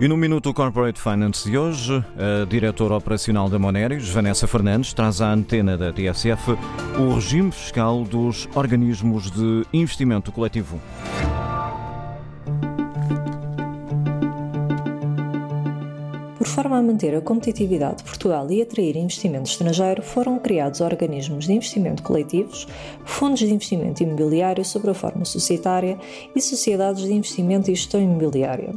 E no Minuto Corporate Finance de hoje, a diretora operacional da Moneris, Vanessa Fernandes, traz à antena da TSF o regime fiscal dos organismos de investimento coletivo. Por forma a manter a competitividade de Portugal e atrair investimento estrangeiro, foram criados organismos de investimento coletivos, fundos de investimento imobiliário sob a forma societária e sociedades de investimento e gestão imobiliária.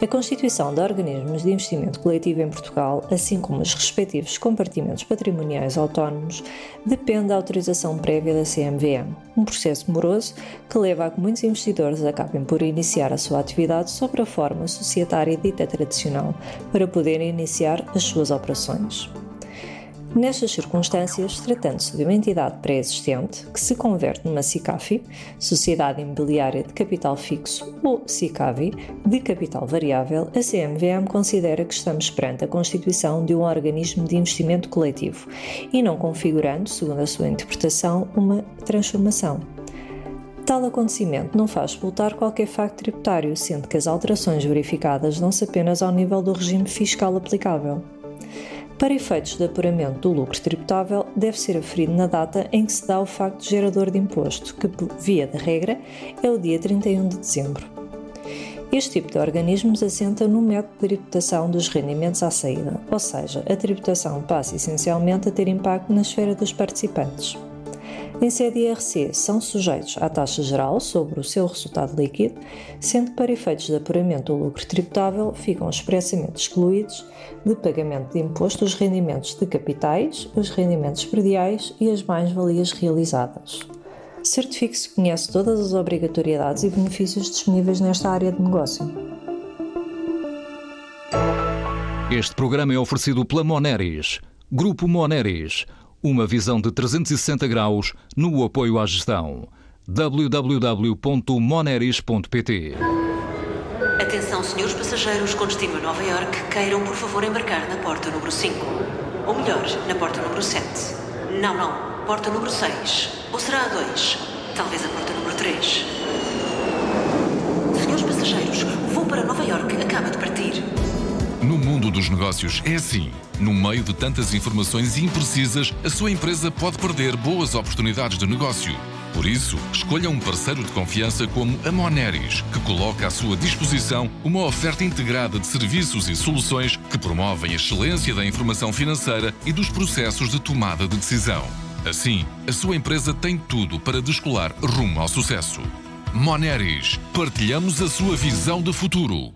A constituição de organismos de investimento coletivo em Portugal, assim como os respectivos compartimentos patrimoniais autónomos, depende da autorização prévia da CMVM, um processo moroso que leva a que muitos investidores acabem por iniciar a sua atividade sobre a forma societária dita tradicional, para poderem iniciar as suas operações. Nestas circunstâncias, tratando-se de uma entidade pré-existente que se converte numa SICAFI, Sociedade Imobiliária de Capital Fixo, ou SICAVI, de capital variável, a CMVM considera que estamos perante a constituição de um organismo de investimento coletivo e não configurando, segundo a sua interpretação, uma transformação. Tal acontecimento não faz expultar qualquer facto tributário, sendo que as alterações verificadas dão-se apenas ao nível do regime fiscal aplicável. Para efeitos de apuramento do lucro tributável, deve ser aferido na data em que se dá o facto gerador de imposto, que, via de regra, é o dia 31 de dezembro. Este tipo de organismos assenta no método de tributação dos rendimentos à saída, ou seja, a tributação passa essencialmente a ter impacto na esfera dos participantes. Em sede IRC, são sujeitos à taxa geral sobre o seu resultado líquido, sendo que para efeitos de apuramento do lucro tributável ficam expressamente excluídos de pagamento de imposto os rendimentos de capitais, os rendimentos prediais e as mais-valias realizadas. Certifique-se que conhece todas as obrigatoriedades e benefícios disponíveis nesta área de negócio. Este programa é oferecido pela Moneris. Grupo Moneris uma visão de 360 graus no apoio à gestão. www.moneris.pt Atenção, senhores passageiros com destino a Nova York, queiram por favor embarcar na porta número 5. Ou melhor, na porta número 7. Não, não, porta número 6. Ou será a 2? Talvez a porta número 3. Mundo dos negócios é assim. No meio de tantas informações imprecisas, a sua empresa pode perder boas oportunidades de negócio. Por isso, escolha um parceiro de confiança como a Moneris, que coloca à sua disposição uma oferta integrada de serviços e soluções que promovem a excelência da informação financeira e dos processos de tomada de decisão. Assim, a sua empresa tem tudo para descolar rumo ao sucesso. Moneris, partilhamos a sua visão de futuro.